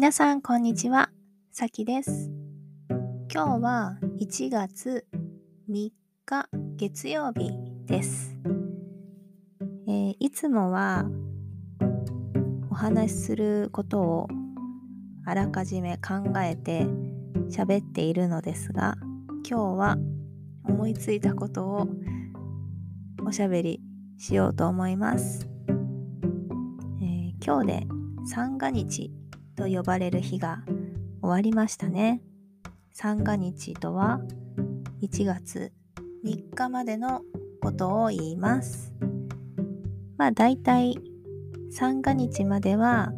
皆さんこんにちは、さきです。今日は1月3日月曜日です。えーいつもはお話しすることをあらかじめ考えて喋っているのですが、今日は思いついたことをおしゃべりしようと思います。えー今日で三が日と呼ばれる日が終わりましたね。三が日とは1月3日までのことを言います。まあ大体三が日までは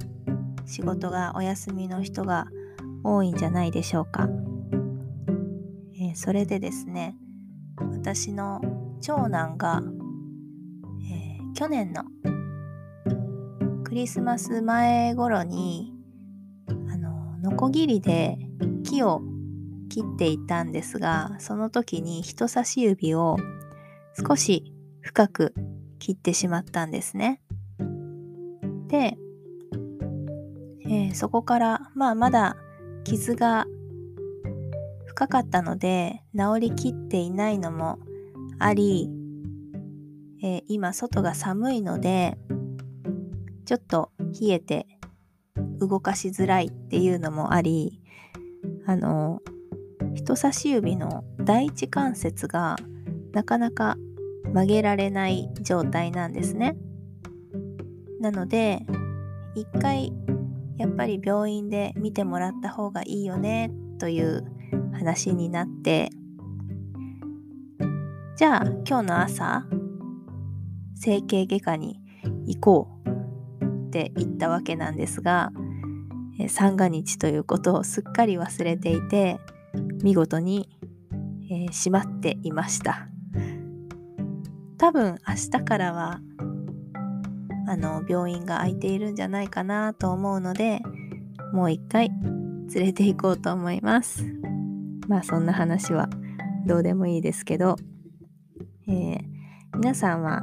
仕事がお休みの人が多いんじゃないでしょうか。えーそれでですね、私の長男が、えー去年のクリスマス前頃にノコギリで木を切っていたんですがその時に人差し指を少し深く切ってしまったんですね。で、えーそこからまあまだ傷が深かったので治りきっていないのもあり、えー今外が寒いのでちょっと冷えて動かしづらいっていうのもありあの人差し指の第一関節がなかなか曲げられない状態なんですね。なので一回やっぱり病院で見てもらった方がいいよねという話になってじゃあ今日の朝整形外科に行こうって言ったわけなんですが、三が日ということをすっかり忘れていて見事に、えー閉まっていました。多分明日からはあの病院が空いているんじゃないかなと思うのでもう一回連れて行こうと思います。まあそんな話はどうでもいいですけど、えー皆さんは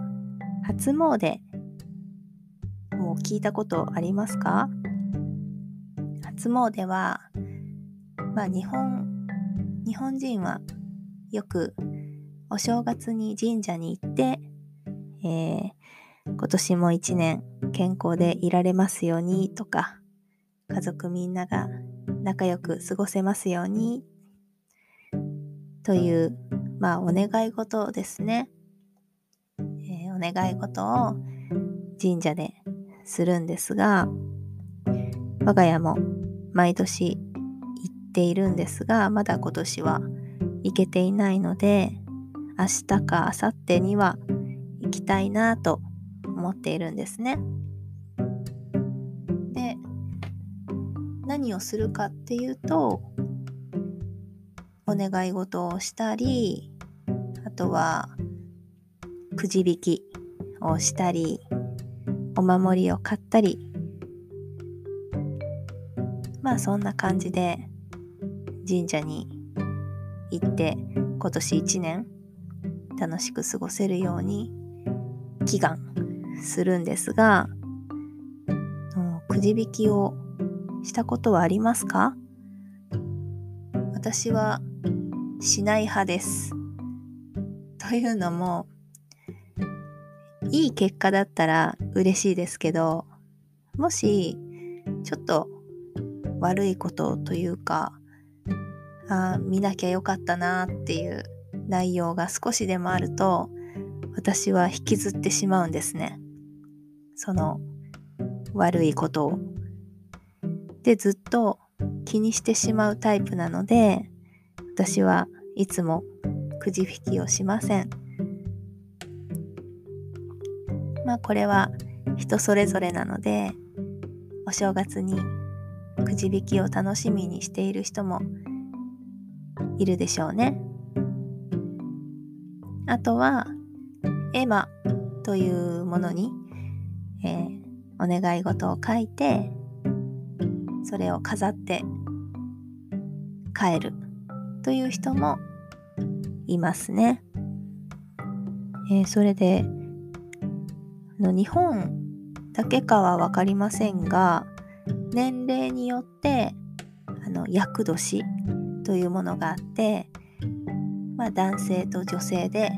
初詣もう聞いたことありますか？初詣は、まあ日本、日本人はよくお正月に神社に行って、えー今年も一年健康でいられますようにとか、家族みんなが仲良く過ごせますようにという、まあお願い事ですね。えーお願い事を神社でするんですが我が家も毎年行っているんですがまだ今年は行けていないので明日か明後日には行きたいなと思っているんですね。で何をするかっていうとお願い事をしたりあとはくじ引きをしたりお守りを買ったりまあそんな感じで神社に行って今年一年楽しく過ごせるように祈願するんですがくじ引きをしたことはありますか？私はしない派です。というのもいい結果だったら嬉しいですけどもしちょっと悪いことというかあ見なきゃよかったなっていう内容が少しでもあると私は引きずってしまうんですね。その悪いことを。でずっと気にしてしまうタイプなので私はいつもくじ引きをしません。まあこれは人それぞれなのでお正月にくじ引きを楽しみにしている人もいるでしょうね。あとは絵馬というものに、えーお願い事を書いてそれを飾って帰るという人もいますね。えーそれであの日本だけかは分かりませんが年齢によってあの厄年というものがあってまあ男性と女性で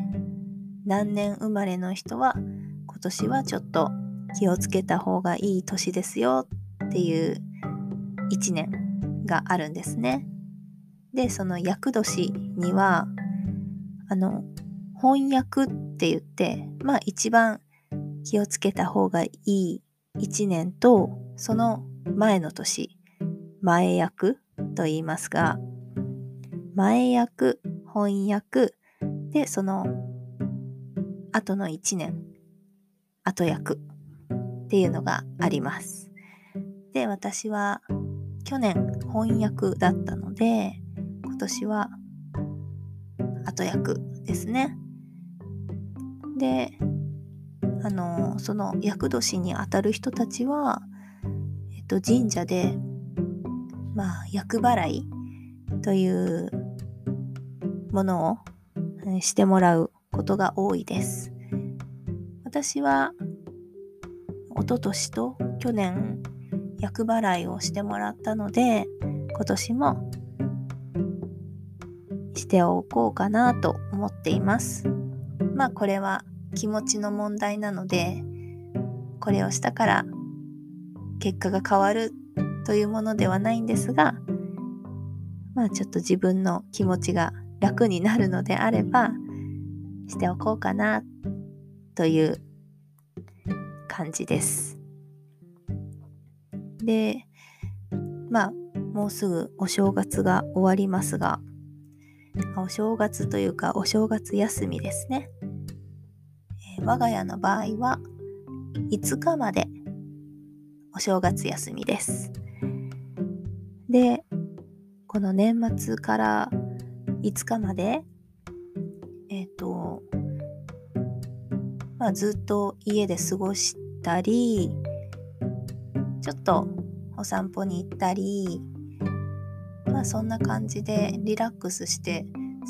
何年生まれの人は今年はちょっと気をつけた方がいい年ですよっていう1年があるんですね。でその厄年にはあの翻訳って言ってまあ一番気をつけた方がいい1年とその前の年前役と言いますが前役翻訳でその後の1年後役っていうのがあります。で私は去年翻訳だったので今年は後役ですね。であのその厄年にあたる人たちは、と、神社でまあ厄払いというものをしてもらうことが多いです。私は一昨年と去年厄払いをしてもらったので今年もしておこうかなと思っています。まあこれは気持ちの問題なのでこれをしたから結果が変わるというものではないんですがまあちょっと自分の気持ちが楽になるのであればしておこうかなという感じです。でまあもうすぐお正月が終わりますがお正月というかお正月休みですね。え我が家の場合は5日までお正月休みです。で、この年末から5日まで、えっ、ー、と、まあ、ずっと家で過ごしたり、ちょっとお散歩に行ったり、まあそんな感じでリラックスして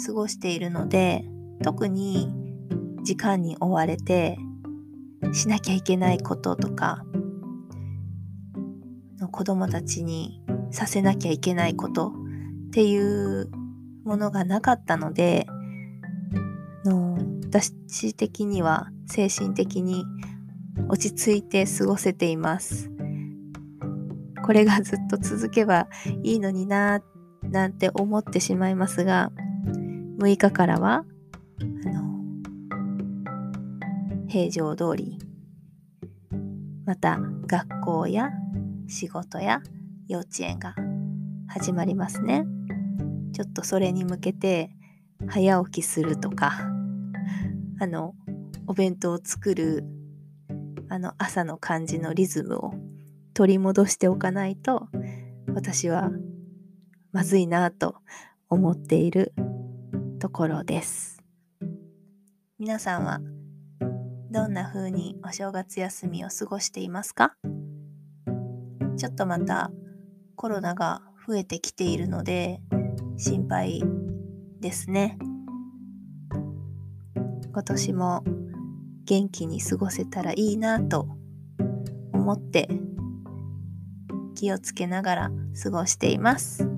過ごしているので、特に時間に追われてしなきゃいけないこととかの子供たちにさせなきゃいけないことっていうものがなかったのでの私的には精神的に落ち着いて過ごせています。これがずっと続けばいいのにななんて思ってしまいますが6日からはあの平常通りまた学校や仕事や幼稚園が始まりますね。ちょっとそれに向けて早起きするとかあのお弁当を作るあの朝の感じのリズムを取り戻しておかないと私はまずいなと思っているところです。皆さんはどんな風にお正月休みを過ごしていますか？ちょっとまたコロナが増えてきているので心配ですね。今年も元気に過ごせたらいいなと思って気をつけながら過ごしています。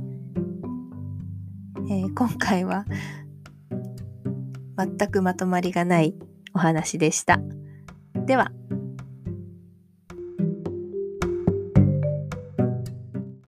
えー、今回は全くまとまりがないお話でした。では